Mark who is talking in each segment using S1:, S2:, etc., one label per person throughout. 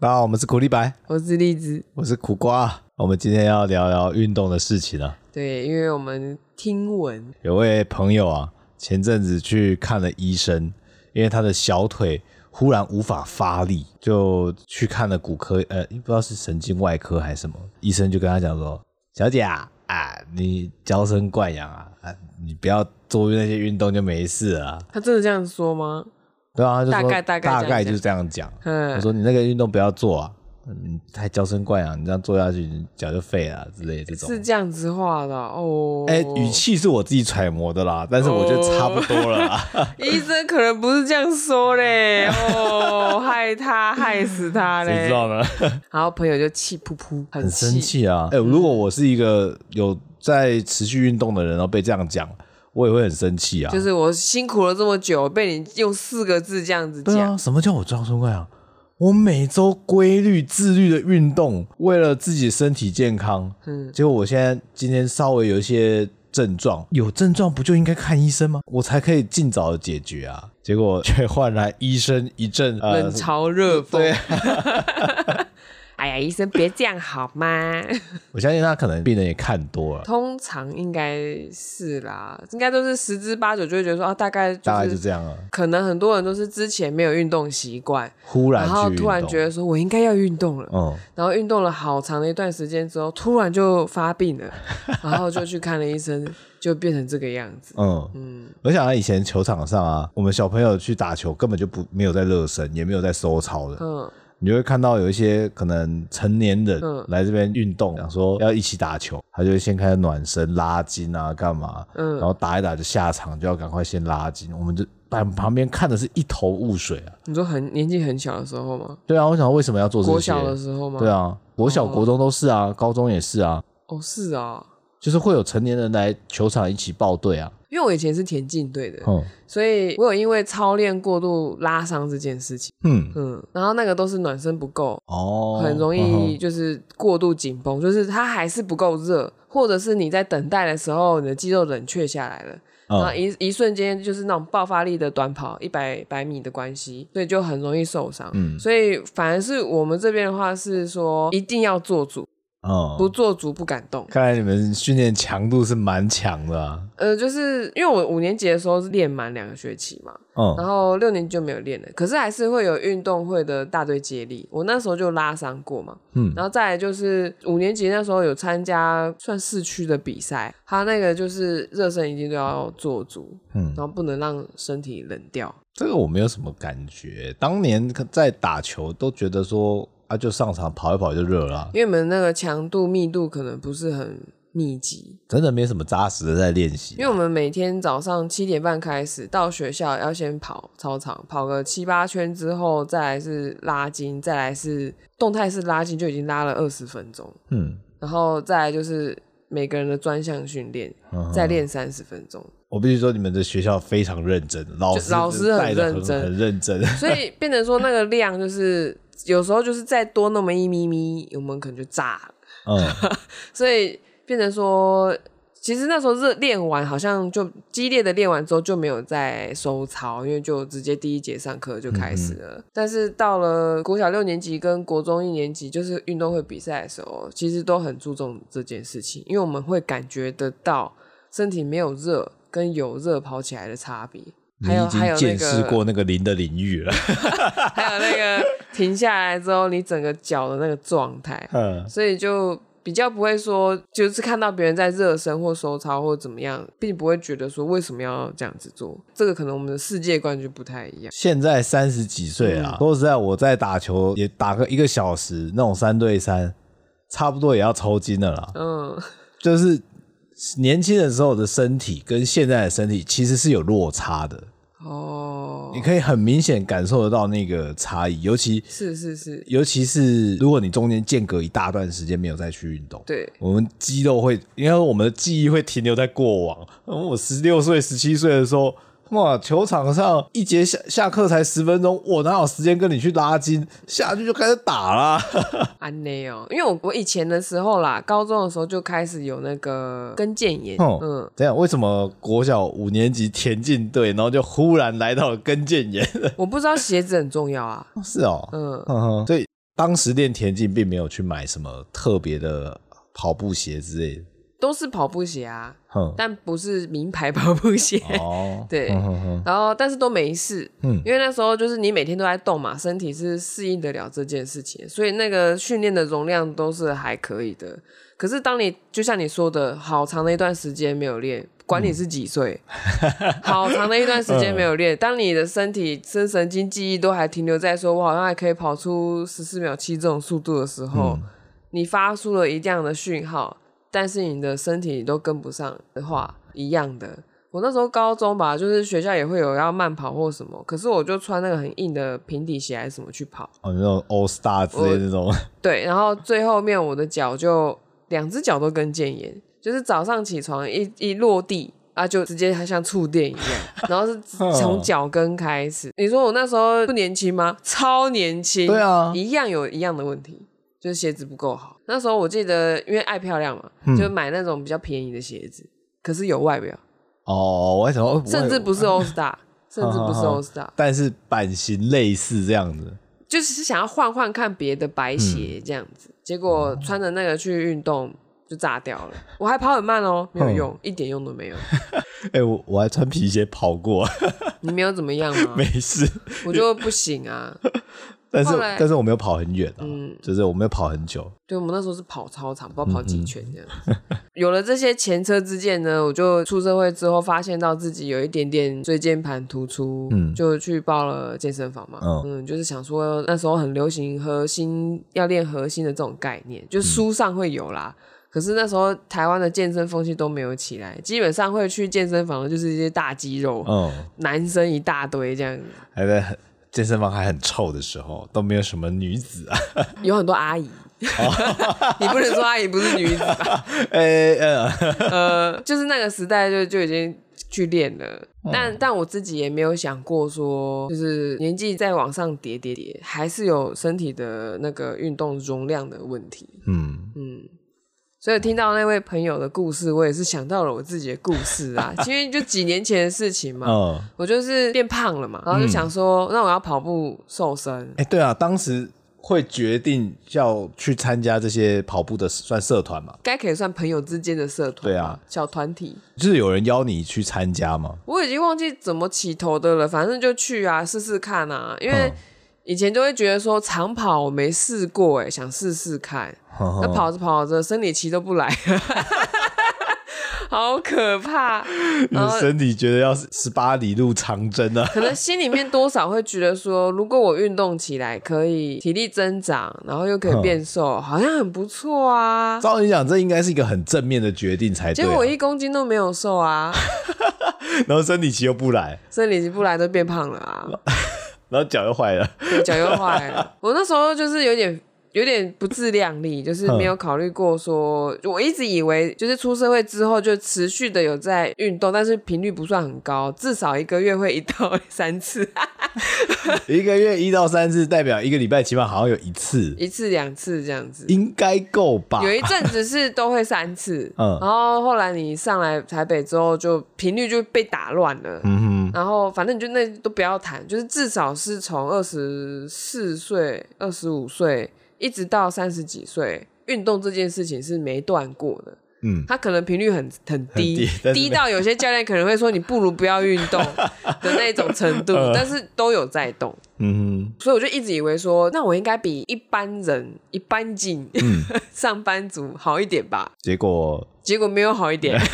S1: 大家好，我们是苦力白，
S2: 我是荔枝，
S1: 我是苦瓜。我们今天要聊聊运动的事情啊。
S2: 对，因为我们听闻
S1: 有位朋友啊，前阵子去看了医生，因为他的小腿忽然无法发力，就去看了骨科，呃，不知道是神经外科还是什么，医生就跟他讲说：“小姐啊，啊，你娇生惯养啊，啊，你不要做那些运动就没事啊。”
S2: 他真的这样说吗？
S1: 对啊，就
S2: 大概大概
S1: 大概就是这样讲。嗯我说你那个运动不要做啊，你太娇生惯养，你这样做下去，你脚就废了之类的这种。
S2: 是这样子话的哦。
S1: 哎、欸，语气是我自己揣摩的啦，但是我觉得差不多了啦。
S2: 哦、医生可能不是这样说嘞，哦，害他害死他嘞，
S1: 谁知道呢？
S2: 然后朋友就气噗噗，
S1: 很生气啊。哎、欸，如果我是一个有在持续运动的人，然后被这样讲。我也会很生气啊！
S2: 就是我辛苦了这么久，被你用四个字这样子讲。
S1: 对啊，什么叫我娇生惯养？我每周规律、自律的运动，为了自己身体健康。嗯，结果我现在今天稍微有一些症状，有症状不就应该看医生吗？我才可以尽早的解决啊！结果却换来医生一阵、呃、
S2: 冷嘲热讽。
S1: 对。
S2: 哎呀，医生别这样好吗？
S1: 我相信他可能病人也看多了，
S2: 通常应该是啦，应该都是十之八九就会觉得说啊，大概
S1: 大概就这样啊。
S2: 可能很多人都是之前没有运动习惯，
S1: 忽然
S2: 然后突然觉得说我应该要运动了，嗯，然后运动了好长的一段时间之后，突然就发病了，然后就去看了医生，就变成这个样子。嗯嗯，
S1: 我想他以前球场上啊，我们小朋友去打球根本就不没有在热身，也没有在收操的，嗯。你就会看到有一些可能成年人来这边运动，想说要一起打球，他就会先开始暖身、拉筋啊，干嘛？嗯，然后打一打就下场，就要赶快先拉筋。我们就在旁边看的是一头雾水啊。
S2: 你说很年纪很小的时候吗？
S1: 对啊，我想为什么要做这些？
S2: 国小的时候吗？
S1: 对啊，国小、国中都是啊，高中也是啊。
S2: 哦，是啊，
S1: 就是会有成年人来球场一起报队啊。
S2: 因为我以前是田径队的，嗯，所以我有因为操练过度拉伤这件事情，嗯嗯，然后那个都是暖身不够，哦，很容易就是过度紧绷，就是它还是不够热，或者是你在等待的时候，你的肌肉冷却下来了，然后一一瞬间就是那种爆发力的短跑一百百米的关系，所以就很容易受伤，嗯，所以反而是我们这边的话是说一定要做足。哦，不做足不敢动。
S1: 看来你们训练强度是蛮强的啊。
S2: 呃，就是因为我五年级的时候是练满两个学期嘛，嗯，然后六年级就没有练了。可是还是会有运动会的大队接力，我那时候就拉伤过嘛，嗯，然后再来就是五年级那时候有参加算市区的比赛，他那个就是热身一定都要做足，嗯，然后不能让身体冷掉。
S1: 这个我没有什么感觉，当年在打球都觉得说。啊，就上场跑一跑就热了，
S2: 因为我们那个强度密度可能不是很密集，
S1: 真的没什么扎实的在练习。
S2: 因为我们每天早上七点半开始到学校，要先跑操场，跑个七八圈之后，再来是拉筋，再来是动态式拉筋，就已经拉了二十分钟。嗯，然后再来就是每个人的专项训练，嗯、再练三十分钟。
S1: 我必须说，你们的学校非常认真，老师
S2: 老师很认真，
S1: 很认真，
S2: 所以变成说那个量就是。有时候就是再多那么一咪咪，我们可能就炸了。嗯，所以变成说，其实那时候热练完，好像就激烈的练完之后就没有再收操，因为就直接第一节上课就开始了。嗯嗯，但是到了国小六年级跟国中一年级，就是运动会比赛的时候，其实都很注重这件事情，因为我们会感觉得到身体没有热跟有热跑起来的差别。还有还有见
S1: 识过那个零的领域了，
S2: 还有那个停下来之后，你整个脚的那个状态，嗯，所以就比较不会说，就是看到别人在热身或收操或怎么样，并不会觉得说为什么要这样子做。这个可能我们的世界观就不太一样。
S1: 现在三十几岁啊，说实在，我在打球也打个一个小时，那种三对三，差不多也要抽筋的啦。嗯，就是。年轻的时候的身体跟现在的身体其实是有落差的哦，你可以很明显感受得到那个差异，尤其
S2: 是是是，
S1: 尤其是如果你中间间隔一大段时间没有再去运动，
S2: 对，
S1: 我们肌肉会，因为我们的记忆会停留在过往。我十六岁、十七岁的时候。哇！球场上一节下下课才十分钟，我哪有时间跟你去拉筋？下去就开始打啦。
S2: 安内哦，因为我我以前的时候啦，高中的时候就开始有那个跟腱炎。嗯嗯，
S1: 这样为什么国小五年级田径队，然后就忽然来到了跟腱炎？
S2: 我不知道鞋子很重要啊。
S1: 是哦，嗯嗯，所以当时练田径并没有去买什么特别的跑步鞋之类的。
S2: 都是跑步鞋啊，但不是名牌跑步鞋。哦，对，然后但是都没事，嗯，因为那时候就是你每天都在动嘛，身体是适应得了这件事情，所以那个训练的容量都是还可以的。可是当你就像你说的，好长的一段时间没有练，管你是几岁，嗯、好长的一段时间没有练，当你的身体、身神经记忆都还停留在说我好像还可以跑出十四秒七这种速度的时候，嗯、你发出了一样的讯号。但是你的身体都跟不上的话，一样的。我那时候高中吧，就是学校也会有要慢跑或什么，可是我就穿那个很硬的平底鞋还是什么去跑。
S1: 哦，那种 All Star 之类的那种。
S2: 对，然后最后面我的脚就两只脚都跟腱炎，就是早上起床一一落地啊，就直接像触电一样，然后是从脚跟开始。你说我那时候不年轻吗？超年轻。
S1: 对啊，
S2: 一样有一样的问题。就是鞋子不够好，那时候我记得，因为爱漂亮嘛，嗯、就买那种比较便宜的鞋子，可是有外表
S1: 哦，我还想，
S2: 甚至不是 All Star，甚至不是 All Star，
S1: 但是版型类似这样子，
S2: 就是想要换换看别的白鞋这样子，嗯、结果穿着那个去运动就炸掉了，我还跑很慢哦，没有用，嗯、一点用都没有。
S1: 哎、欸，我我还穿皮鞋跑过，
S2: 你没有怎么样吗？
S1: 没事，
S2: 我就不行啊。
S1: 但是但是我没有跑很远啊，嗯，就是我没有跑很久。
S2: 对，我们那时候是跑操场，不知道跑几圈这样。嗯嗯 有了这些前车之鉴呢，我就出社会之后发现到自己有一点点椎间盘突出，嗯，就去报了健身房嘛，嗯，嗯，就是想说那时候很流行核心要练核心的这种概念，就书上会有啦。嗯、可是那时候台湾的健身风气都没有起来，基本上会去健身房的就是一些大肌肉，嗯，男生一大堆这样，
S1: 还在很。健身房还很臭的时候，都没有什么女子啊，
S2: 有很多阿姨。你不能说阿姨不是女子吧？
S1: 欸 呃、
S2: 呃，就是那个时代就就已经去练了，嗯、但但我自己也没有想过说，就是年纪再往上叠叠叠，还是有身体的那个运动容量的问题。嗯嗯。所以听到那位朋友的故事，我也是想到了我自己的故事啊。因为就几年前的事情嘛，嗯、我就是变胖了嘛，然后就想说，嗯、那我要跑步瘦身。
S1: 哎、欸，对啊，当时会决定要去参加这些跑步的算社团嘛？
S2: 该可以算朋友之间的社团。
S1: 对啊，
S2: 小团体。
S1: 就是有人邀你去参加吗？
S2: 我已经忘记怎么起头的了，反正就去啊，试试看啊，因为。嗯以前就会觉得说长跑我没试过哎，想试试看。那跑着跑着生理期都不来，好可怕。
S1: 你的身体觉得要十八里路长征啊？
S2: 可能心里面多少会觉得说，如果我运动起来可以体力增长，然后又可以变瘦，好像很不错啊。
S1: 照你讲，这应该是一个很正面的决定才对。
S2: 结果我一公斤都没有瘦啊，
S1: 然后生理期又不来，
S2: 生理期不来都变胖了啊。
S1: 然后脚又坏了，
S2: 脚又坏了。我那时候就是有点有点不自量力，就是没有考虑过说，我一直以为就是出社会之后就持续的有在运动，但是频率不算很高，至少一个月会一到 三次。
S1: 一个月一到三次，代表一个礼拜起码好像有一次，
S2: 一次两次这样子，
S1: 应该够吧？
S2: 有一阵子是都会三次，嗯，然后后来你上来台北之后，就频率就被打乱了，嗯哼。然后反正你就那都不要谈，就是至少是从二十四岁、二十五岁一直到三十几岁，运动这件事情是没断过的。嗯，他可能频率很很低，很低，低到有些教练可能会说你不如不要运动的那种程度，但是都有在动。嗯哼，所以我就一直以为说，那我应该比一般人、一般进、嗯、上班族好一点吧？
S1: 结果
S2: 结果没有好一点。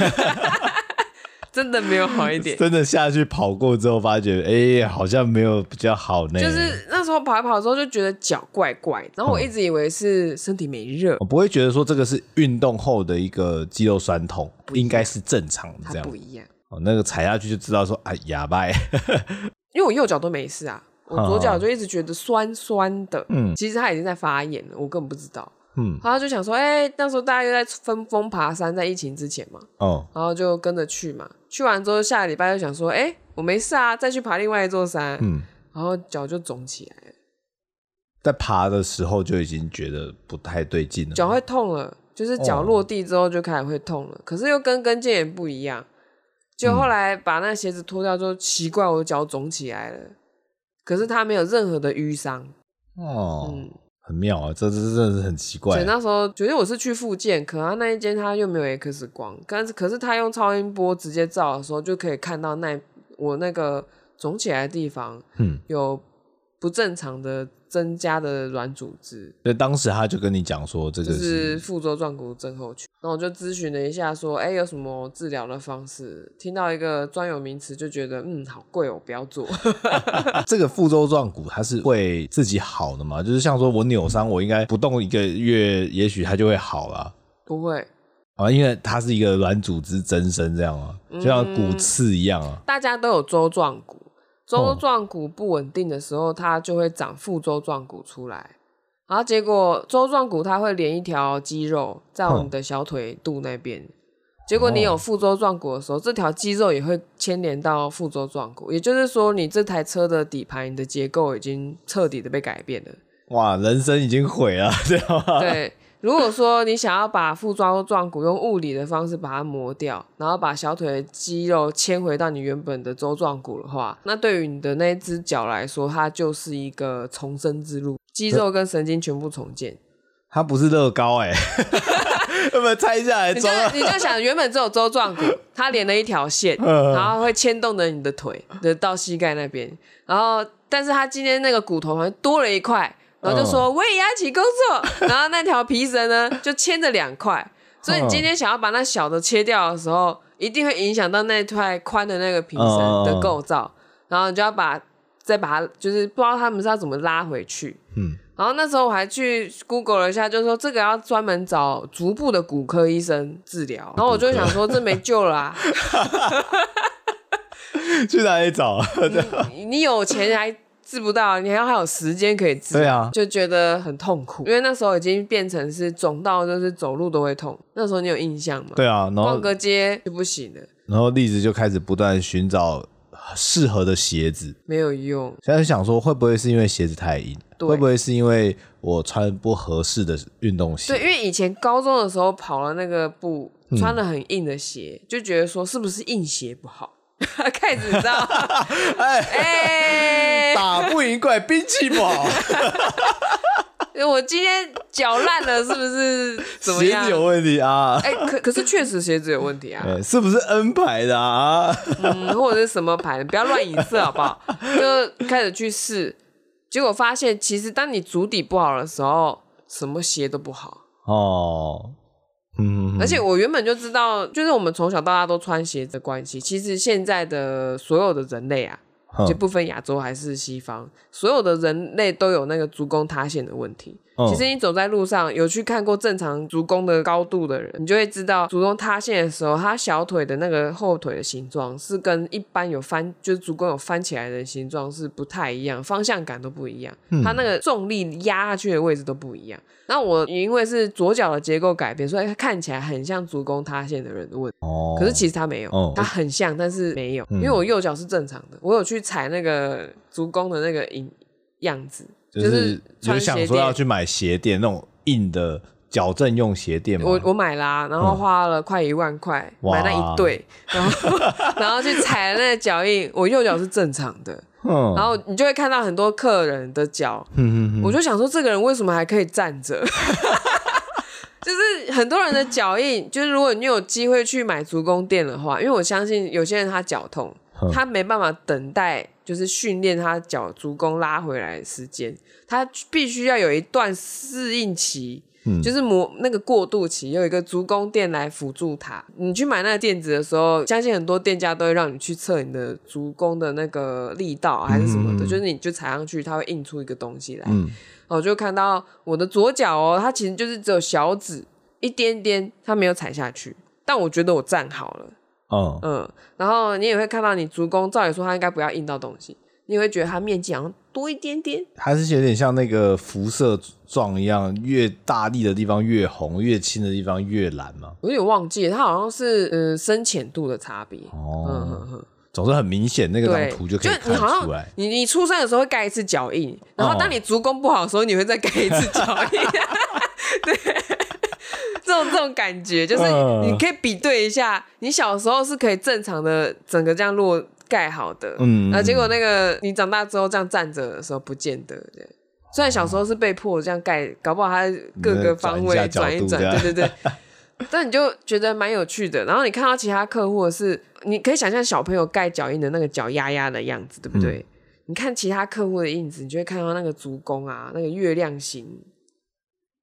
S2: 真的没有好一点，
S1: 真的下去跑过之后，发觉哎、欸，好像没有比较好呢。
S2: 就是那时候跑一跑之后，就觉得脚怪怪，然后我一直以为是身体没热。
S1: 我不会觉得说这个是运动后的一个肌肉酸痛，应该是正常的这样。
S2: 不一样
S1: 哦，那个踩下去就知道说哎呀拜，
S2: 因为我右脚都没事啊，我左脚就一直觉得酸酸的。嗯，其实它已经在发炎了，我根本不知道。嗯，然后就想说，哎、欸，那时候大家又在分封爬山，在疫情之前嘛，哦，然后就跟着去嘛。去完之后，下个礼拜就想说，哎、欸，我没事啊，再去爬另外一座山。嗯，然后脚就肿起来了。
S1: 在爬的时候就已经觉得不太对劲了，
S2: 脚会痛了，就是脚落地之后就开始会痛了。哦、可是又跟跟腱也不一样，就后来把那鞋子脱掉之后，奇怪，我脚肿起来了，可是它没有任何的淤伤。哦，嗯。
S1: 很妙啊，这这真的是很奇怪。
S2: 对，那时候觉得我是去复健，可他那一间他又没有 X 光，但是可是他用超音波直接照的时候，就可以看到那我那个肿起来的地方，嗯，有不正常的。增加的软组织，
S1: 所以当时他就跟你讲说，这个
S2: 是副周状骨症候群。然后我就咨询了一下，说，哎、欸，有什么治疗的方式？听到一个专有名词，就觉得，嗯，好贵哦，不要做。
S1: 这个副周状骨它是会自己好的吗？就是像说我扭伤，我应该不动一个月，也许它就会好了？
S2: 不会
S1: 啊，因为它是一个软组织增生这样啊，就像骨刺一样啊。
S2: 嗯、大家都有周状骨。周状骨不稳定的时候，它就会长副周状骨出来，然后结果舟状骨它会连一条肌肉在我们的小腿肚那边，结果你有副舟状骨的时候，这条肌肉也会牵连到副舟状骨，也就是说，你这台车的底盘你的结构已经彻底的被改变了。
S1: 哇，人生已经毁了，对吧？
S2: 对。如果说你想要把副舟状骨用物理的方式把它磨掉，然后把小腿的肌肉牵回到你原本的周状骨的话，那对于你的那只脚来说，它就是一个重生之路，肌肉跟神经全部重建。
S1: 它不是乐高哎、欸，要不要拆下来装？
S2: 你就你就想，原本只有周状骨，它连了一条线，然后会牵动着你的腿的到膝盖那边，然后但是它今天那个骨头好像多了一块。然后就说我也要一起工作，然后那条皮绳呢就牵着两块，所以你今天想要把那小的切掉的时候，一定会影响到那块宽的那个皮绳的构造，然后你就要把再把它，就是不知道他们是要怎么拉回去。嗯，然后那时候我还去 Google 了一下，就是说这个要专门找足部的骨科医生治疗，然后我就想说这没救了啊，
S1: 去哪里找？
S2: 你，你有钱还？治不到，你还要还有时间可以治，
S1: 对啊，
S2: 就觉得很痛苦，因为那时候已经变成是肿到就是走路都会痛。那时候你有印象吗？
S1: 对啊，然后
S2: 逛个街就不行了。
S1: 然后栗子就开始不断寻找适合的鞋子，
S2: 没有用。
S1: 现在想说，会不会是因为鞋子太硬？会不会是因为我穿不合适的运动鞋？
S2: 对，因为以前高中的时候跑了那个步，穿了很硬的鞋，嗯、就觉得说是不是硬鞋不好？开始知道，哎 哎，
S1: 欸、打不赢怪兵器不好。
S2: 我今天脚烂了，是不是怎么样？
S1: 鞋子有问题啊？
S2: 哎、欸，可可是确实鞋子有问题啊。
S1: 欸、是不是 N 牌的啊？
S2: 嗯，或者是什么牌的？不要乱影射好不好？就开始去试，结果发现其实当你足底不好的时候，什么鞋都不好哦。
S1: 嗯，
S2: 而且我原本就知道，就是我们从小到大都穿鞋子的关系。其实现在的所有的人类啊，就不分亚洲还是西方，所有的人类都有那个足弓塌陷的问题。其实你走在路上，有去看过正常足弓的高度的人，你就会知道，足弓塌陷的时候，他小腿的那个后腿的形状是跟一般有翻，就是足弓有翻起来的形状是不太一样，方向感都不一样，他那个重力压下去的位置都不一样。那我因为是左脚的结构改变，所以它看起来很像足弓塌陷的人的问题。哦，可是其实它没有，它很像，但是没有，因为我右脚是正常的，我有去踩那个足弓的那个影样子。就是
S1: 有想说要去买鞋垫，那种硬的矫正用鞋垫吗？
S2: 我我买啦、啊，然后花了快一万块、嗯、买那一对，然后 然后去踩那个脚印，我右脚是正常的，嗯、然后你就会看到很多客人的脚，嗯、我就想说这个人为什么还可以站着？就是很多人的脚印，就是如果你有机会去买足弓垫的话，因为我相信有些人他脚痛。他没办法等待，就是训练他脚足弓拉回来的时间，他必须要有一段适应期，嗯、就是磨那个过渡期，有一个足弓垫来辅助他。你去买那个垫子的时候，相信很多店家都会让你去测你的足弓的那个力道还是什么的，嗯、就是你就踩上去，它会印出一个东西来。嗯，我就看到我的左脚哦，它其实就是只有小指一点点，它没有踩下去，但我觉得我站好了。嗯嗯，然后你也会看到，你足弓照理说它应该不要印到东西，你会觉得它面积好像多一点点，
S1: 还是有点像那个辐射状一样，越大力的地方越红，越轻的地方越蓝嘛。
S2: 我有点忘记了，它好像是呃深浅度的差别。哦，嗯嗯嗯，
S1: 总之很明显，那个张图就可以看出来。就你好像
S2: 你你出生的时候会盖一次脚印，然后当你足弓不好的时候，你会再盖一次脚印。对。这种这种感觉，就是你可以比对一下，你小时候是可以正常的整个这样落盖好的，嗯，啊，结果那个你长大之后这样站着的时候不见得，对，虽然小时候是被迫这样盖，搞不好它各个方位转一转，对对对。但你就觉得蛮有趣的。然后你看到其他客户是，你可以想象小朋友盖脚印的那个脚丫丫的样子，对不对？嗯、你看其他客户的印子，你就会看到那个足弓啊，那个月亮形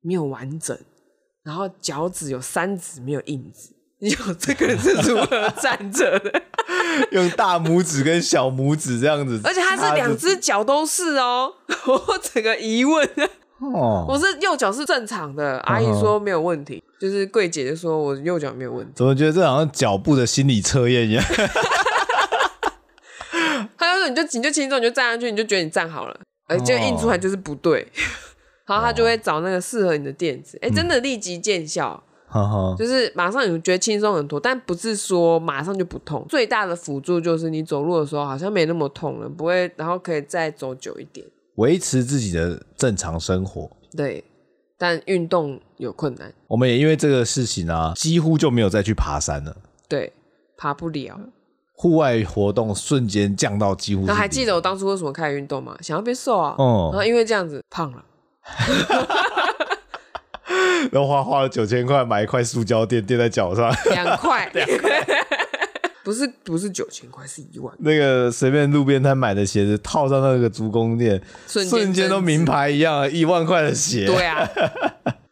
S2: 没有完整，然后脚趾有三指没有印子。你 有这个人是如何站着的？
S1: 用大拇指跟小拇指这样子，
S2: 而且他是两只脚都是哦。我整个疑问哦，我是右脚是正常的，阿姨说没有问题，哦、就是柜姐就说我右脚没有问题。
S1: 怎么觉得这好像脚步的心理测验一样？
S2: 他就说你就你就轻松你就站上去，你就觉得你站好了，而就印出来就是不对，然后他就会找那个适合你的垫子，哎、欸，真的立即见效。就是马上你觉得轻松很多，但不是说马上就不痛。最大的辅助就是你走路的时候好像没那么痛了，不会，然后可以再走久一点，
S1: 维持自己的正常生活。
S2: 对，但运动有困难。
S1: 我们也因为这个事情啊，几乎就没有再去爬山了。
S2: 对，爬不了，
S1: 户外活动瞬间降到几乎。
S2: 那还记得我当初为什么开始运动吗？想要变瘦啊。哦、嗯，然后因为这样子胖了。
S1: 然后花花了九千块买一块塑胶垫垫在脚上，
S2: 两块，两块，不是不是九千块，是一万。
S1: 那个随便路边摊买的鞋子套上那个足弓垫，瞬间都名牌一样，一万块的鞋。
S2: 对啊。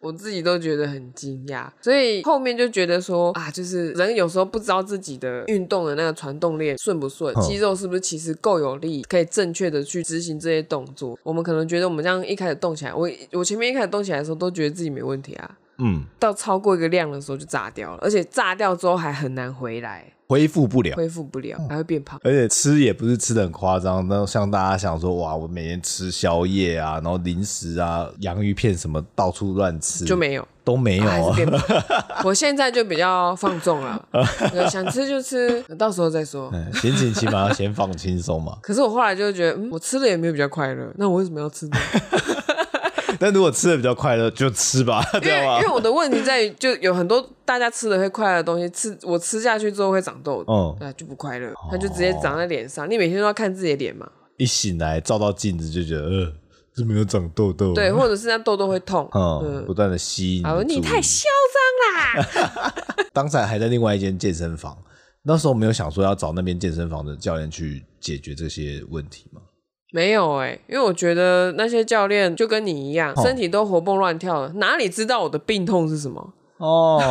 S2: 我自己都觉得很惊讶，所以后面就觉得说啊，就是人有时候不知道自己的运动的那个传动链顺不顺，肌肉是不是其实够有力，可以正确的去执行这些动作。我们可能觉得我们这样一开始动起来，我我前面一开始动起来的时候都觉得自己没问题啊，嗯，到超过一个量的时候就炸掉了，而且炸掉之后还很难回来。
S1: 恢复不了，
S2: 恢复不了，还会变胖。
S1: 而且吃也不是吃的很夸张，那像大家想说，哇，我每天吃宵夜啊，然后零食啊，洋芋片什么到处乱吃，
S2: 就没有，
S1: 都没有。
S2: 还是变胖。我现在就比较放纵了，想吃就吃，到时候再说。
S1: 心情起码要先放轻松嘛。
S2: 可是我后来就觉得，嗯，我吃的也没有比较快乐，那我为什么要吃呢？
S1: 但如果吃的比较快乐，就吃吧，对吧？
S2: 因为我的问题在于，就有很多大家吃的会快乐的东西，吃我吃下去之后会长痘，嗯，那就不快乐，它就直接长在脸上。你每天都要看自己的脸嘛？
S1: 一醒来照到镜子就觉得，呃，是没有长痘痘，
S2: 对，或者是那痘痘会痛，
S1: 嗯，不断的吸引。
S2: 哦，你太嚣张啦！
S1: 当时还在另外一间健身房，那时候没有想说要找那边健身房的教练去解决这些问题吗？
S2: 没有哎、欸，因为我觉得那些教练就跟你一样，哦、身体都活蹦乱跳的，哪里知道我的病痛是什么？哦，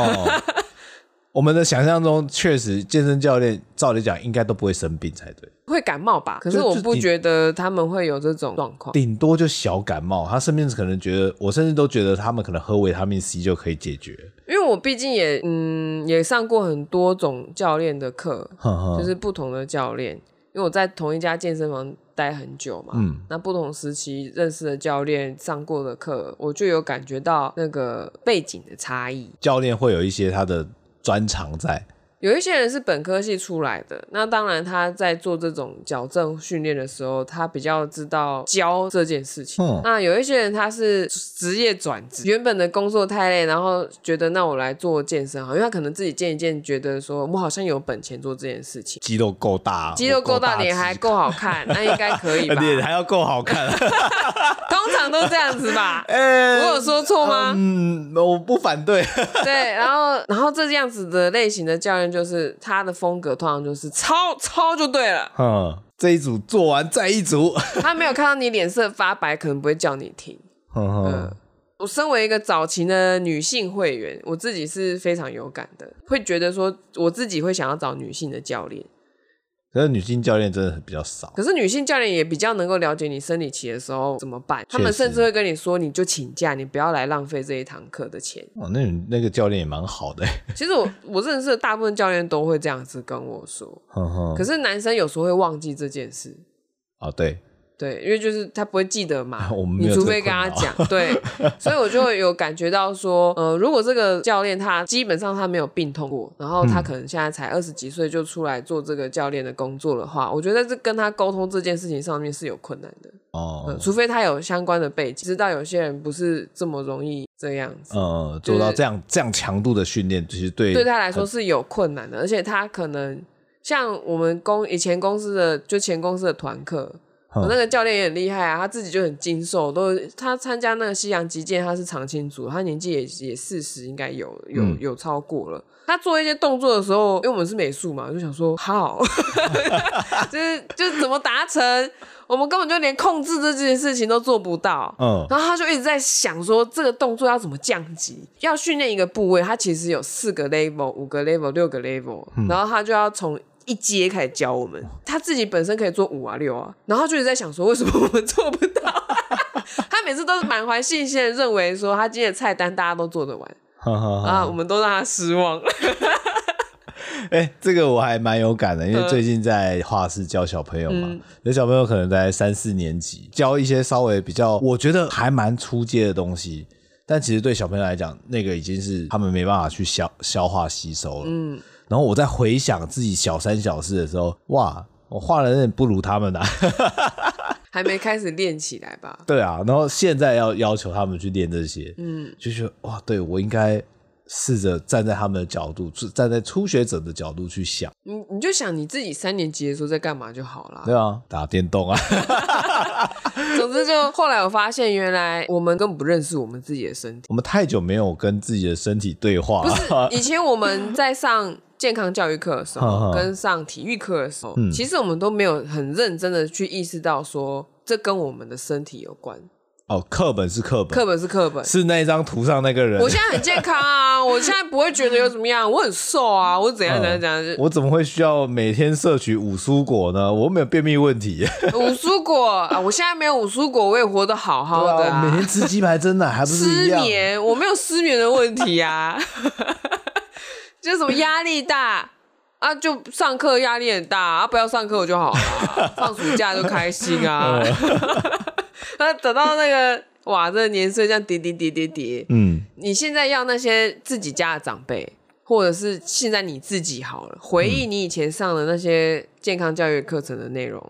S1: 我们的想象中确实，健身教练照理讲应该都不会生病才对，
S2: 会感冒吧？可是我不觉得他们会有这种状况，
S1: 顶多就小感冒。他身边可能觉得，我甚至都觉得他们可能喝维他命 C 就可以解决。
S2: 因为我毕竟也嗯也上过很多种教练的课，就是不同的教练，因为我在同一家健身房。待很久嘛，嗯，那不同时期认识的教练上过的课，我就有感觉到那个背景的差异。
S1: 教练会有一些他的专长在。
S2: 有一些人是本科系出来的，那当然他在做这种矫正训练的时候，他比较知道教这件事情。嗯，那有一些人他是职业转职，原本的工作太累，然后觉得那我来做健身好，因为他可能自己健一健，觉得说我好像有本钱做这件事情，
S1: 肌肉够大，
S2: 肌肉够大，脸还够好看，那应该可以吧？
S1: 脸还要够好看，
S2: 通常都这样子吧？欸，我有说错吗？
S1: 嗯，我不反对。
S2: 对，然后然后这样子的类型的教练。就是他的风格，通常就是抄抄就对了。
S1: 嗯，这一组做完再一组。
S2: 他没有看到你脸色发白，可能不会叫你停。嗯嗯，我身为一个早期的女性会员，我自己是非常有感的，会觉得说我自己会想要找女性的教练。
S1: 可是女性教练真的比较少。
S2: 可是女性教练也比较能够了解你生理期的时候怎么办。他们甚至会跟你说，你就请假，你不要来浪费这一堂课的钱。
S1: 哦，那那个教练也蛮好的。
S2: 其实我我认识的大部分教练都会这样子跟我说。可是男生有时候会忘记这件事。
S1: 哦，对。
S2: 对，因为就是他不会记得嘛，你除非跟他讲，对，所以我就会有感觉到说，呃，如果这个教练他基本上他没有病痛过，然后他可能现在才二十几岁就出来做这个教练的工作的话，我觉得这跟他沟通这件事情上面是有困难的哦、嗯，除非他有相关的背景，知道有些人不是这么容易这样子，
S1: 呃，做到这样、就是、这样强度的训练，其实对
S2: 对他来说是有困难的，而且他可能像我们公以前公司的就前公司的团课。我那个教练也很厉害啊，他自己就很精瘦，都他参加那个西洋击剑，他是常青组，他年纪也也四十，应该有有有超过了。他做一些动作的时候，因为我们是美术嘛，就想说好，就是就是怎么达成，我们根本就连控制这件事情都做不到。嗯，然后他就一直在想说，这个动作要怎么降级？要训练一个部位，他其实有四个 level、五个 level、六个 level，然后他就要从。一阶开始教我们，他自己本身可以做五啊六啊，然后就一直在想说，为什么我们做不到？他每次都是满怀信心的认为说，他今天的菜单大家都做得完，啊，我们都让他失望。
S1: 哎、欸，这个我还蛮有感的，因为最近在画室教小朋友嘛，嗯、有小朋友可能在三四年级，教一些稍微比较，我觉得还蛮初阶的东西，但其实对小朋友来讲，那个已经是他们没办法去消消化吸收了。嗯。然后我在回想自己小三小四的时候，哇，我画的有点不如他们呐、啊，
S2: 还没开始练起来吧？
S1: 对啊，然后现在要要求他们去练这些，嗯，就觉得哇，对我应该。试着站在他们的角度，站在初学者的角度去想。
S2: 你你就想你自己三年级的时候在干嘛就好了。
S1: 对啊，打电动啊。
S2: 总之，就后来我发现，原来我们根本不认识我们自己的身体。
S1: 我们太久没有跟自己的身体对话了。
S2: 不是，以前我们在上健康教育课的时候，跟上体育课的时候，其实我们都没有很认真的去意识到说，这跟我们的身体有关。
S1: 哦，课本是课本，
S2: 课本是课本，
S1: 是那张图上那个人。
S2: 我现在很健康啊，我现在不会觉得有怎么样，我很瘦啊，我怎样怎样怎样。
S1: 我怎么会需要每天摄取五蔬果呢？我没有便秘问题。
S2: 五蔬果啊，我现在没有五蔬果，我也活得好好的、啊
S1: 啊。每天吃鸡排真的还不是？
S2: 失眠，我没有失眠的问题啊。就什么压力大。啊，就上课压力很大啊，不要上课就好了，放暑假就开心啊。那 等到那个哇，这个年岁这样叠叠叠叠叠，嗯，你现在要那些自己家的长辈，或者是现在你自己好了，回忆你以前上的那些健康教育课程的内容，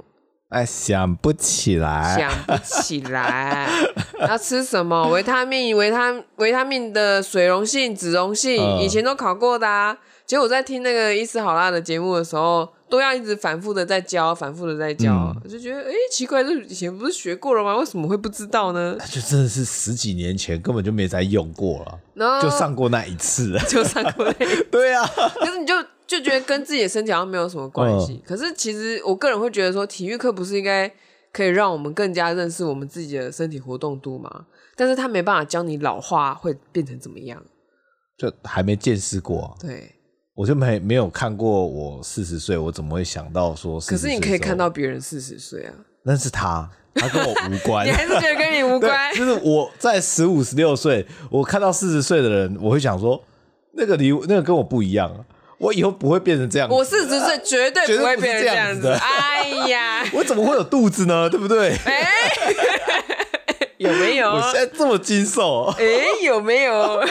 S1: 哎，想不起来，
S2: 想不起来，要吃什么维他命？维他维他命的水溶性、脂溶性，嗯、以前都考过的啊。结果我在听那个伊斯好辣的节目的时候。都要一直反复的在教，反复的在教，就觉得哎、欸，奇怪，这以前不是学过了吗？为什么会不知道呢？
S1: 就真的是十几年前根本就没再用过了，然后就上过那一次，
S2: 就上过那一次，
S1: 对啊。
S2: 可是你就就觉得跟自己的身体好像没有什么关系。嗯、可是其实我个人会觉得说，体育课不是应该可以让我们更加认识我们自己的身体活动度吗？但是他没办法教你老化会变成怎么样，
S1: 就还没见识过。
S2: 对。
S1: 我就没没有看过我四十岁，我怎么会想到说？
S2: 可是你可以看到别人四十岁啊，
S1: 那是他，他跟我无 关。
S2: 你还是觉得跟你无 关？
S1: 就是我在十五、十六岁，我看到四十岁的人，我会想说，那个离那个跟我不一样，我以后不会变成这样子。
S2: 我四十岁绝对不会变成这样子。
S1: 的
S2: 哎呀，
S1: 我怎么会有肚子呢？对不对？哎，
S2: 有没有？
S1: 我现在这么精瘦，
S2: 哎，有没有？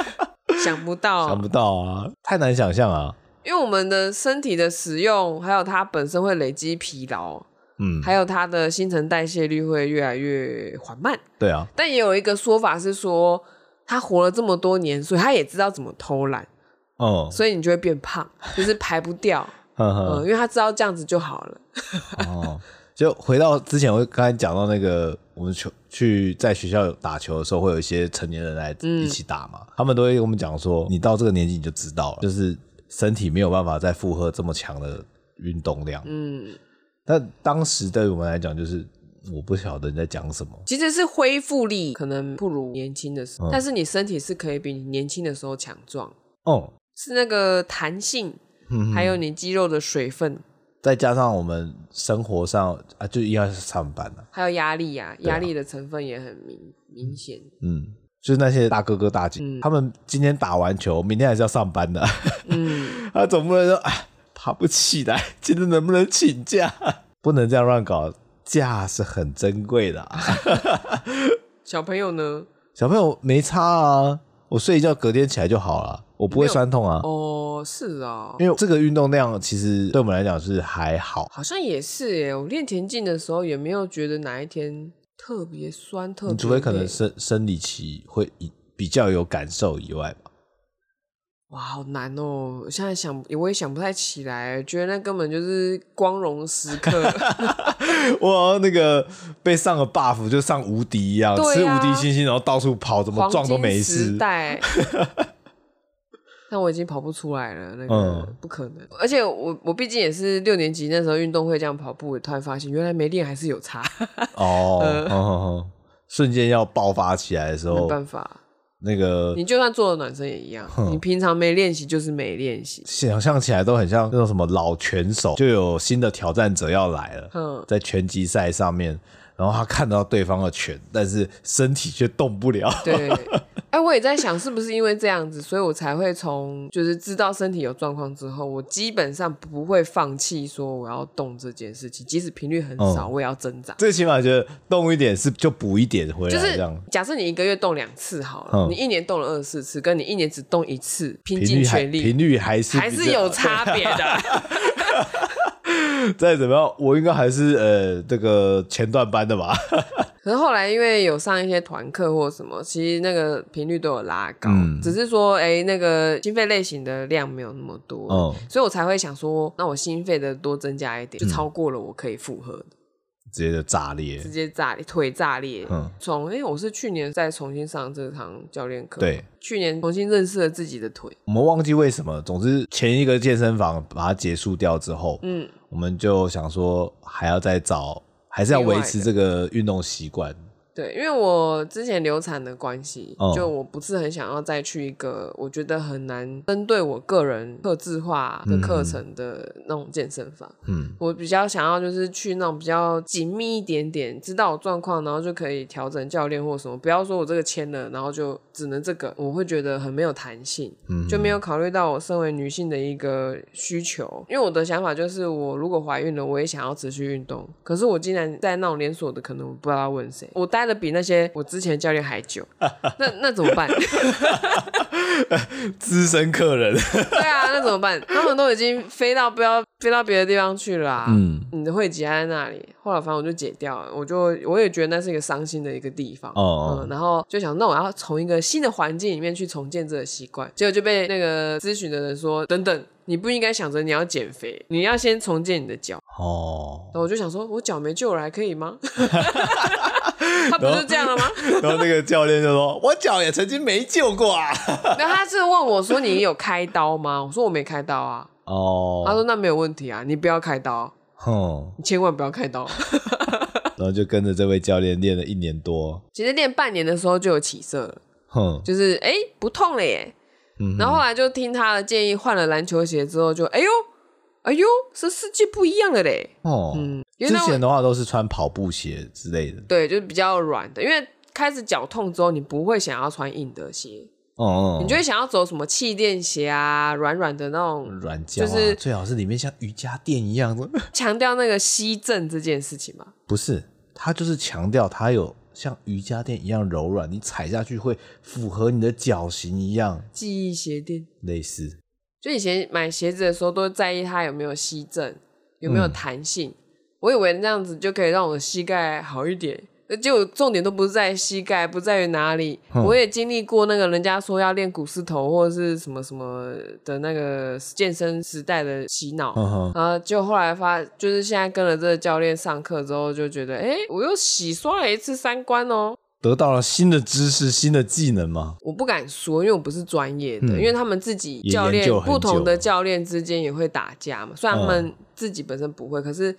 S2: 想不到，
S1: 想不到啊！太难想象啊！
S2: 因为我们的身体的使用，还有它本身会累积疲劳，嗯，还有它的新陈代谢率会越来越缓慢。
S1: 对啊，
S2: 但也有一个说法是说，他活了这么多年，所以他也知道怎么偷懒，哦，所以你就会变胖，就是排不掉，嗯，因为他知道这样子就好了。
S1: 哦，就回到之前我刚才讲到那个，我们球去在学校打球的时候，会有一些成年人来一起打嘛，嗯、他们都会跟我们讲说，你到这个年纪你就知道了，就是。身体没有办法再负荷这么强的运动量，嗯，但当时对我们来讲，就是我不晓得你在讲什么。
S2: 其实是恢复力可能不如年轻的时候，嗯、但是你身体是可以比你年轻的时候强壮。哦，是那个弹性，嗯、还有你肌肉的水分，
S1: 再加上我们生活上啊，就应该是上班了，
S2: 还有压力呀、啊，压、啊、力的成分也很明明显，
S1: 嗯。就是那些大哥哥大姐，嗯、他们今天打完球，明天还是要上班的。嗯，他总不能说，哎，爬不起来，今天能不能请假？不能这样乱搞，假是很珍贵的、啊。
S2: 小朋友呢？
S1: 小朋友没差啊，我睡一觉，隔天起来就好了，我不会酸痛啊。
S2: 哦，是啊，
S1: 因为这个运动量其实对我们来讲是还好。
S2: 好像也是耶，我练田径的时候也没有觉得哪一天。特别酸，特别你
S1: 除非可能生生理期会比较有感受以外吧。
S2: 哇，好难哦！现在想，我也想不太起来，觉得那根本就是光荣时刻。
S1: 我那个被上了 buff，就上无敌一样，啊、吃无敌星星，然后到处跑，怎么撞都没事。
S2: 时代，但我已经跑不出来了，那个、嗯、不可能。而且我我毕竟也是六年级那时候运动会这样跑步，我突然发现原来没练还是有差。
S1: 哦，呃、哦，哦，哦，瞬间要爆发起来的时候，
S2: 没办法。
S1: 那个，
S2: 你就算做了暖身也一样，你平常没练习就是没练习。
S1: 想象起来都很像那种什么老拳手，就有新的挑战者要来了，在拳击赛上面，然后他看到对方的拳，但是身体却动不了。
S2: 对。哎，我也在想，是不是因为这样子，所以我才会从就是知道身体有状况之后，我基本上不会放弃说我要动这件事情，即使频率很少，我也要挣扎。
S1: 最起码觉得动一点是就补一点回来，
S2: 就是假设你一个月动两次好了，你一年动了二十四次，跟你一年只动一次，拼尽全力，
S1: 频率还是
S2: 还是有差别的。
S1: 再怎么样，我应该还是呃这个前段班的吧。
S2: 可是后来因为有上一些团课或什么，其实那个频率都有拉高，嗯、只是说哎、欸，那个心肺类型的量没有那么多，哦、所以我才会想说，那我心肺的多增加一点，就超过了我可以负荷的，
S1: 直接就炸裂，
S2: 直接炸裂，腿炸裂。嗯，从因为，我是去年再重新上这堂教练课，
S1: 对，
S2: 去年重新认识了自己的腿。
S1: 我们忘记为什么，总之前一个健身房把它结束掉之后，嗯，我们就想说还要再找。还是要维持这个运动习惯。
S2: 对，因为我之前流产的关系，哦、就我不是很想要再去一个我觉得很难针对我个人特质化的课程的那种健身房。嗯，我比较想要就是去那种比较紧密一点点，知道我状况，然后就可以调整教练或什么。不要说我这个签了，然后就只能这个，我会觉得很没有弹性，嗯、就没有考虑到我身为女性的一个需求。因为我的想法就是，我如果怀孕了，我也想要持续运动。可是我竟然在那种连锁的，可能我不知道问谁，我待。比那些我之前的教练还久，那那怎么办？
S1: 资深客人，
S2: 对啊，那怎么办？他们都已经飞到不要飞到别的地方去了啊。嗯，你的会籍还在那里，后来反正我就解掉了，我就我也觉得那是一个伤心的一个地方。哦，哦，嗯，然后就想，那我要从一个新的环境里面去重建这个习惯，结果就被那个咨询的人说，等等。你不应该想着你要减肥，你要先重建你的脚。哦，然后我就想说，我脚没救了还可以吗？他不是这样了吗？
S1: 然后，那个教练就说：“我脚也曾经没救过啊。”
S2: 然后他是问我说：“你有开刀吗？”我说：“我没开刀啊。”哦，他说：“那没有问题啊，你不要开刀。”哼，你千万不要开刀。
S1: 然后就跟着这位教练练了一年多。
S2: 其实练半年的时候就有起色了，哼，就是哎不痛了耶。然后后来就听他的建议，换了篮球鞋之后就，就哎呦，哎呦，是世界不一样的嘞。哦，嗯，
S1: 之前的话都是穿跑步鞋之类的。
S2: 对，就是比较软的，因为开始脚痛之后，你不会想要穿硬的鞋。哦，你就会想要走什么气垫鞋啊，软软的那种
S1: 软胶，就是最好是里面像瑜伽垫一样的。
S2: 强调那个吸震这件事情吗？
S1: 不是，它就是强调它有。像瑜伽垫一样柔软，你踩下去会符合你的脚型一样。
S2: 记忆鞋垫
S1: 类似，
S2: 就以前买鞋子的时候都在意它有没有吸震，有没有弹性。嗯、我以为那样子就可以让我的膝盖好一点。结果重点都不是在膝盖，不在于哪里。嗯、我也经历过那个人家说要练股四头或者是什么什么的那个健身时代的洗脑，嗯、然后就后来发，就是现在跟了这个教练上课之后，就觉得，哎，我又洗刷了一次三观哦，
S1: 得到了新的知识、新的技能吗？
S2: 我不敢说，因为我不是专业的，嗯、因为他们自己教练不同的教练之间也会打架嘛，虽然他们自己本身不会，可是。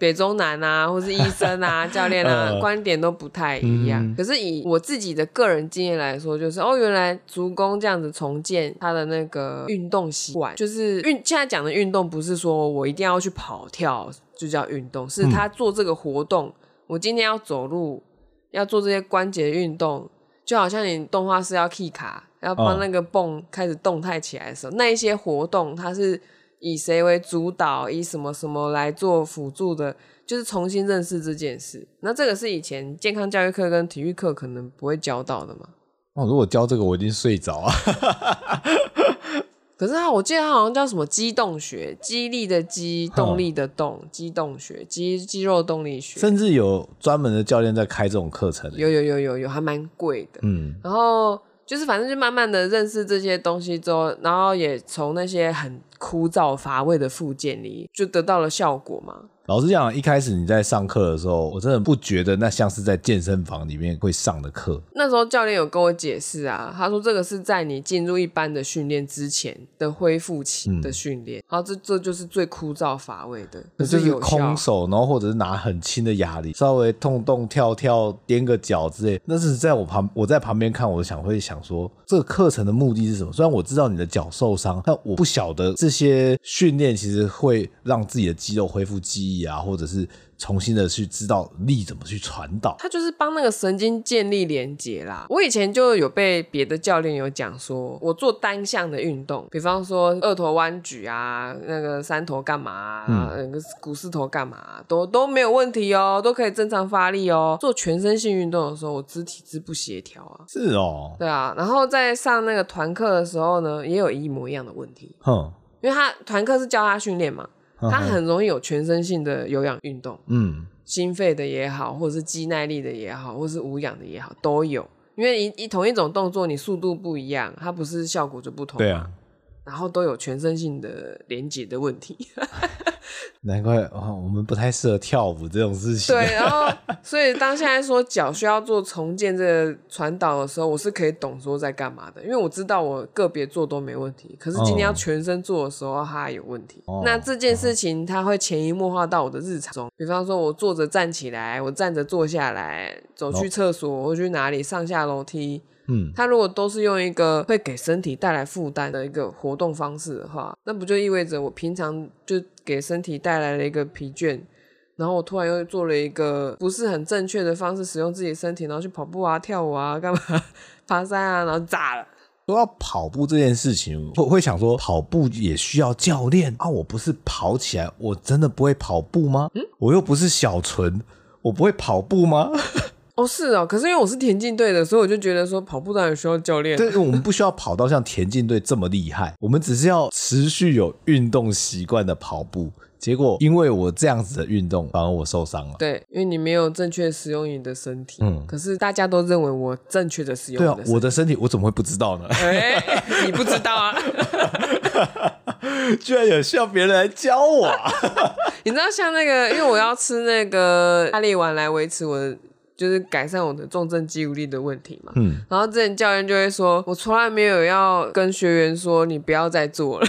S2: 北中南啊，或是医生啊、教练啊，呃、观点都不太一样。嗯、可是以我自己的个人经验来说，就是哦，原来足弓这样子重建他的那个运动习惯，就是运现在讲的运动，不是说我一定要去跑跳就叫运动，是他做这个活动。嗯、我今天要走路，要做这些关节运动，就好像你动画师要 key 卡，要帮那个泵开始动态起来的时候，哦、那一些活动它是。以谁为主导？以什么什么来做辅助的？就是重新认识这件事。那这个是以前健康教育课跟体育课可能不会教到的嘛？
S1: 哦，如果教这个，我一定睡着啊。
S2: 可是他，我记得他好像叫什么机动学，肌力的肌，动力的动，机动学，肌肌肉动力学。
S1: 甚至有专门的教练在开这种课程。
S2: 有有有有有，还蛮贵的。嗯，然后。就是反正就慢慢的认识这些东西之后，然后也从那些很枯燥乏味的附件里就得到了效果嘛。
S1: 老实讲，一开始你在上课的时候，我真的不觉得那像是在健身房里面会上的课。
S2: 那时候教练有跟我解释啊，他说这个是在你进入一般的训练之前的恢复期的训练，嗯、然后这这就是最枯燥乏味的，
S1: 那就是空手，然后或者是拿很轻的哑铃，稍微动动跳跳、踮个脚之类。那是在我旁，我在旁边看，我想会想说，这个课程的目的是什么？虽然我知道你的脚受伤，但我不晓得这些训练其实会让自己的肌肉恢复记忆。啊，或者是重新的去知道力怎么去传导，
S2: 他就是帮那个神经建立连接啦。我以前就有被别的教练有讲说，我做单项的运动，比方说二头弯举啊，那个三头干嘛啊，那个股四头干嘛啊，都都没有问题哦，都可以正常发力哦。做全身性运动的时候，我肢体是不协调啊。
S1: 是哦，
S2: 对啊。然后在上那个团课的时候呢，也有一模一样的问题。哼，因为他团课是教他训练嘛。它很容易有全身性的有氧运动，嗯，心肺的也好，或者是肌耐力的也好，或者是无氧的也好，都有。因为一一同一种动作，你速度不一样，它不是效果就不同。
S1: 对啊，
S2: 然后都有全身性的连接的问题。
S1: 难怪哦，我们不太适合跳舞这种事情。
S2: 对，然后所以当现在说脚需要做重建这个传导的时候，我是可以懂说在干嘛的，因为我知道我个别做都没问题，可是今天要全身做的时候，它有问题。哦、那这件事情它会潜移默化到我的日常中，比方说我坐着站起来，我站着坐下来，走去厕所或去哪里上下楼梯。嗯，他如果都是用一个会给身体带来负担的一个活动方式的话，那不就意味着我平常就给身体带来了一个疲倦，然后我突然又做了一个不是很正确的方式使用自己身体，然后去跑步啊、跳舞啊、干嘛、爬山啊，然后炸了。
S1: 说到跑步这件事情，我会想说，跑步也需要教练啊！我不是跑起来，我真的不会跑步吗？嗯，我又不是小纯，我不会跑步吗？
S2: 哦，是哦，可是因为我是田径队的，所以我就觉得说跑步当然需要教练。
S1: 对，我们不需要跑到像田径队这么厉害，我们只是要持续有运动习惯的跑步。结果因为我这样子的运动，反而我受伤了。
S2: 对，因为你没有正确使用你的身体。嗯，可是大家都认为我正确的使用的。
S1: 对啊，我的身体我怎么会不知道呢？
S2: 哎，你不知道啊？
S1: 居然有需要别人来教我啊？
S2: 你知道像那个，因为我要吃那个压力丸来维持我的。就是改善我的重症肌无力的问题嘛，嗯，然后之前教练就会说，我从来没有要跟学员说你不要再做了，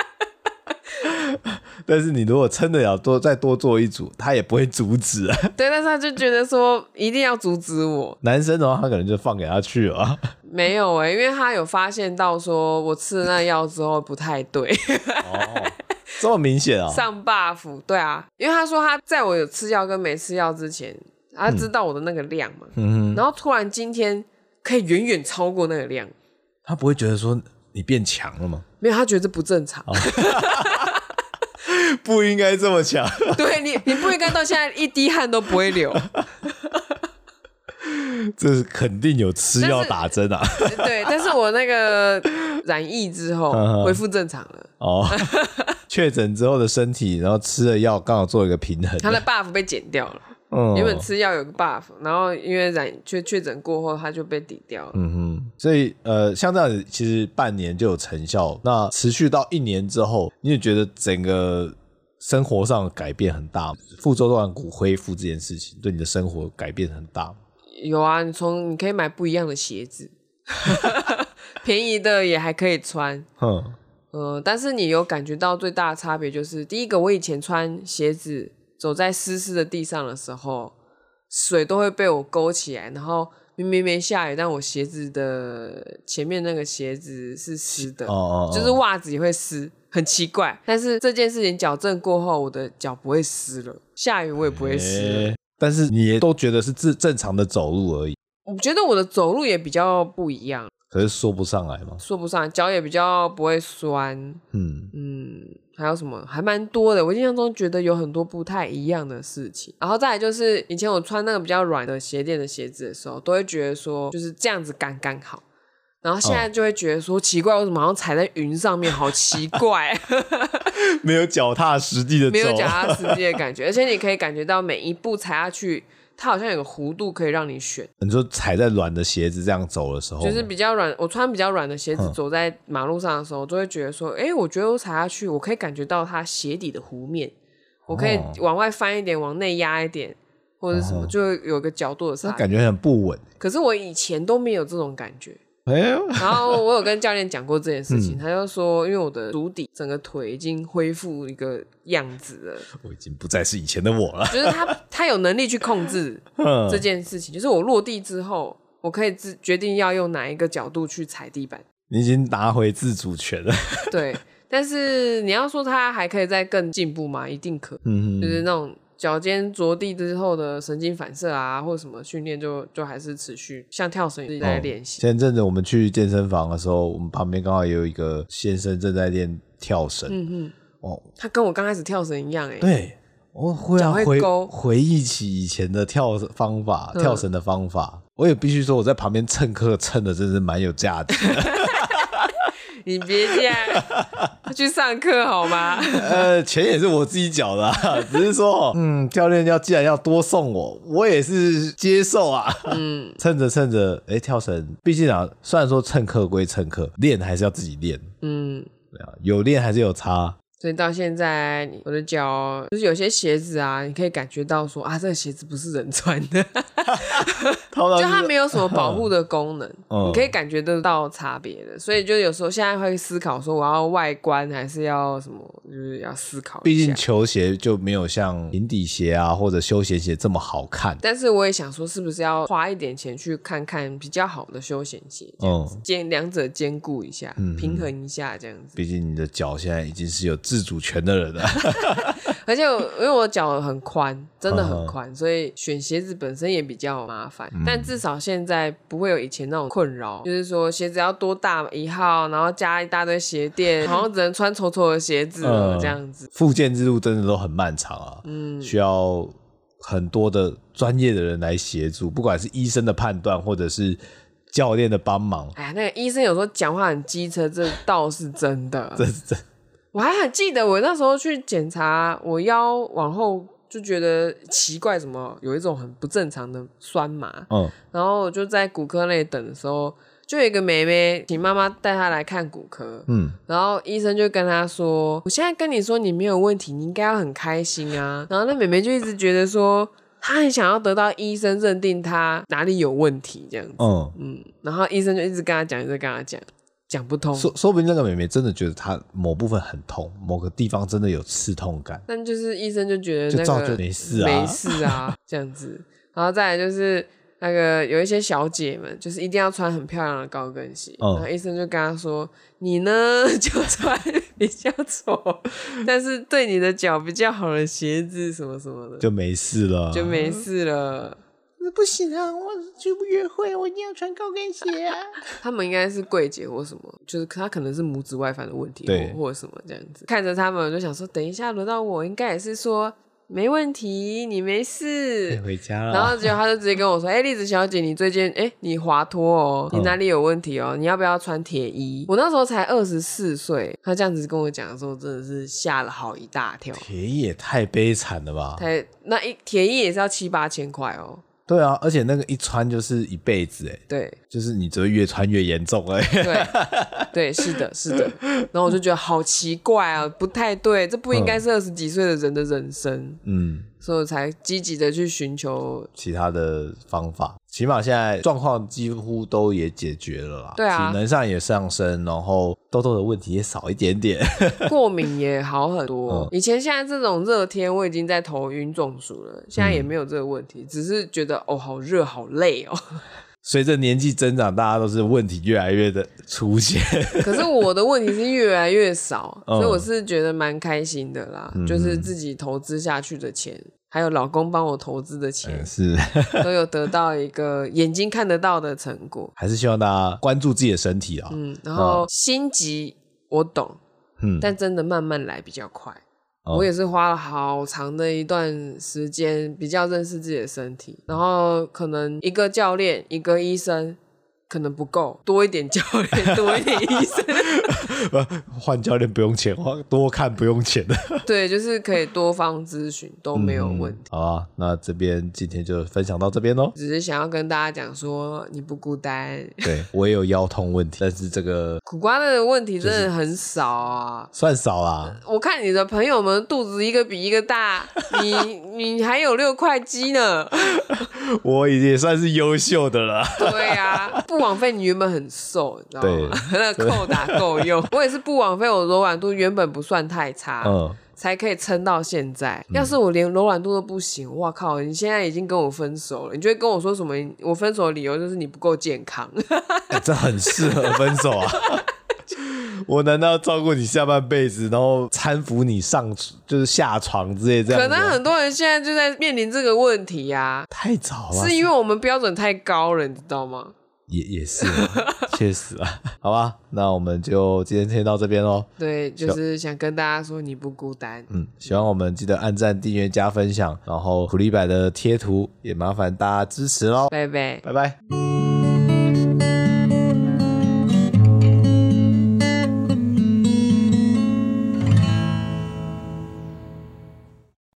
S1: 但是你如果撑得了多再多做一组，他也不会阻止啊。
S2: 对，但是他就觉得说一定要阻止我。
S1: 男生的话，他可能就放给他去了。
S2: 没有哎、欸，因为他有发现到说我吃了那药之后不太对。
S1: 哦，这么明显啊？
S2: 上 buff，对啊，因为他说他在我有吃药跟没吃药之前。他知道我的那个量嘛，嗯，然后突然今天可以远远超过那个量，
S1: 他不会觉得说你变强了吗？
S2: 没有，他觉得这不正常，哦、
S1: 不应该这么强。
S2: 对你，你不应该到现在一滴汗都不会流。
S1: 这是肯定有吃药打针啊。
S2: 对，但是我那个染疫之后恢复正常了。哦，
S1: 确诊之后的身体，然后吃了药刚好做一个平衡，
S2: 他的 buff 被减掉了。嗯，原本吃药有个 buff，然后因为染确确诊过后，它就被抵掉了。
S1: 嗯哼，所以呃，像这样子，其实半年就有成效。那持续到一年之后，你也觉得整个生活上改变很大？副舟断骨恢复这件事情，对你的生活改变很大？
S2: 有啊，你从你可以买不一样的鞋子，便宜的也还可以穿。嗯，呃，但是你有感觉到最大的差别就是，第一个，我以前穿鞋子。走在湿湿的地上的时候，水都会被我勾起来，然后明明没下雨，但我鞋子的前面那个鞋子是湿的，哦哦哦，就是袜子也会湿，很奇怪。但是这件事情矫正过后，我的脚不会湿了，下雨我也不会湿。
S1: 欸，但是你也都觉得是正正常的走路而已。
S2: 我觉得我的走路也比较不一样。
S1: 可是说不上来嘛？
S2: 说不上来，脚也比较不会酸。嗯嗯，还有什么？还蛮多的。我印象中觉得有很多不太一样的事情。然后再来就是，以前我穿那个比较软的鞋垫的鞋子的时候，都会觉得说就是这样子刚刚好。然后现在就会觉得说、哦、奇怪，为什么好像踩在云上面，好奇怪。没
S1: 有脚踏实地的，
S2: 没有脚踏实地的感觉，而且你可以感觉到每一步踩下去。它好像有个弧度可以让你选。
S1: 你就踩在软的鞋子这样走的时候，
S2: 就是比较软，我穿比较软的鞋子走在马路上的时候，就会觉得说，哎、欸，我觉得我踩下去，我可以感觉到它鞋底的弧面，我可以往外翻一点，往内压一点，或者什么，就有个角度的差，
S1: 感觉很不稳。
S2: 可是我以前都没有这种感觉。
S1: 哎、
S2: 然后我有跟教练讲过这件事情，嗯、他就说，因为我的足底整个腿已经恢复一个样子了，
S1: 我已经不再是以前的我了。
S2: 就是他他有能力去控制 这件事情，就是我落地之后，我可以自决定要用哪一个角度去踩地板。
S1: 你已经拿回自主权了。
S2: 对，但是你要说他还可以再更进步吗？一定可。嗯，就是那种。脚尖着地之后的神经反射啊，或者什么训练，就就还是持续像跳绳一直在练习。
S1: 前阵子我们去健身房的时候，我们旁边刚好也有一个先生正在练跳绳。嗯嗯，哦，
S2: 他跟我刚开始跳绳一样哎。
S1: 对，我忽然回回忆起以前的跳方法，跳绳的方法。我也必须说，我在旁边蹭课蹭的真是蛮有价值的。
S2: 你别这样，去上课好吗？
S1: 呃，钱也是我自己缴的，啊，只是说，嗯，教练要既然要多送我，我也是接受啊。嗯，蹭着蹭着，哎，欸，跳绳，毕竟啊，虽然说蹭课归蹭课，练还是要自己练。嗯，有练还是有差。
S2: 所以到现在，我的脚就是有些鞋子啊，你可以感觉到说啊，这个鞋子不是人穿的 就它没有什么保护的功能，嗯、你可以感觉得到差别的。所以就有时候现在会思考说，我要外观还是要什么，就是要思考。
S1: 毕竟球鞋就没有像平底鞋啊或者休闲鞋这么好看。
S2: 但是我也想说，是不是要花一点钱去看看比较好的休闲鞋，兼两者兼顾一下，嗯、平衡一下这样子。
S1: 毕竟你的脚现在已经是有。自主权的人啊，
S2: 而且因为我脚很宽，真的很宽，所以选鞋子本身也比较麻烦。嗯、但至少现在不会有以前那种困扰，就是说鞋子要多大一号，然后加一大堆鞋垫，好像只能穿丑丑的鞋子了这样子。
S1: 复健之路真的都很漫长啊，嗯，需要很多的专业的人来协助，不管是医生的判断，或者是教练的帮忙。
S2: 哎呀，那个医生有时候讲话很机车，这倒是真的，
S1: 这是真。
S2: 我还很记得，我那时候去检查我腰往后，就觉得奇怪，怎么有一种很不正常的酸麻。嗯，然后我就在骨科那里等的时候，就有一个妹妹请妈妈带她来看骨科。嗯，然后医生就跟她说：“我现在跟你说你没有问题，你应该要很开心啊。”然后那妹妹就一直觉得说，她很想要得到医生认定她哪里有问题这样子。嗯嗯，然后医生就一直跟她讲，一直跟她讲。讲不通，
S1: 说说不定那个妹妹真的觉得她某部分很痛，某个地方真的有刺痛感。
S2: 但就是医生就觉得那个
S1: 没事啊，
S2: 没事啊，这样子。然后再来就是那个有一些小姐们，就是一定要穿很漂亮的高跟鞋。嗯、然后医生就跟她说：“你呢 就穿比较丑，但是对你的脚比较好的鞋子什么什么的，
S1: 就没事了，
S2: 就没事了。”
S1: 不行啊！我去约会，我一定要穿高跟鞋啊！
S2: 他们应该是柜姐或什么，就是他可能是拇指外翻的问题，对，或者什么这样子。看着他们，我就想说，等一下轮到我，应该也是说没问题，你没事，
S1: 可以回家了。
S2: 然后结果他就直接跟我说：“哎、欸，栗子小姐，你最近哎、欸，你滑脱哦，你哪里有问题哦？你要不要穿铁衣？”我那时候才二十四岁，他这样子跟我讲的时候，真的是吓了好一大跳。
S1: 铁衣也太悲惨了吧？
S2: 太那一铁衣也是要七八千块哦。
S1: 对啊，而且那个一穿就是一辈子哎，
S2: 对，
S1: 就是你只会越穿越严重哎，
S2: 对，对，是的，是的，然后我就觉得好奇怪啊，不太对，这不应该是二十几岁的人的人生，嗯。所以我才积极的去寻求
S1: 其他的方法，起码现在状况几乎都也解决了啦。
S2: 对啊，
S1: 体能上也上升，然后痘痘的问题也少一点点，
S2: 过敏也好很多。嗯、以前现在这种热天，我已经在头晕中暑了，现在也没有这个问题，嗯、只是觉得哦，好热，好累哦。
S1: 随着年纪增长，大家都是问题越来越的出现。
S2: 可是我的问题是越来越少，嗯、所以我是觉得蛮开心的啦。嗯、就是自己投资下去的钱，还有老公帮我投资的钱，嗯、是 都有得到一个眼睛看得到的成果。
S1: 还是希望大家关注自己的身体啊。
S2: 嗯，然后心急我懂，嗯，但真的慢慢来比较快。我也是花了好长的一段时间，比较认识自己的身体，然后可能一个教练，一个医生可能不够，多一点教练，多一点医生。
S1: 换教练不用钱，多看不用钱的。
S2: 对，就是可以多方咨询都没有问题。嗯、
S1: 好啊，那这边今天就分享到这边喽。
S2: 只是想要跟大家讲说，你不孤单。
S1: 对，我也有腰痛问题，但是这个
S2: 苦瓜的问题真的很少啊，
S1: 算少啦。
S2: 我看你的朋友们肚子一个比一个大，你 你还有六块肌呢。
S1: 我已经也算是优秀的了。
S2: 对呀、啊，不枉费你原本很瘦，你知道吗？那扣打够用。我也是不枉费我柔软度原本不算太差，嗯，才可以撑到现在。要是我连柔软度都不行，哇靠！你现在已经跟我分手了，你就会跟我说什么？我分手的理由就是你不够健康。
S1: 欸，这很适合分手啊！我难道要照顾你下半辈子，然后搀扶你上就是下床之类这样？
S2: 可能很多人现在就在面临这个问题呀、啊。
S1: 太早了，
S2: 是因为我们标准太高了，你知道吗？
S1: 也也是，确实啊。好吧，那我们就今天先到这边喽。
S2: 对，就是想跟大家说你不孤单。
S1: 嗯，希望我们记得按赞、订阅、加分享，然后苦力版的贴图也麻烦大家支持喽。
S2: 拜拜，
S1: 拜拜。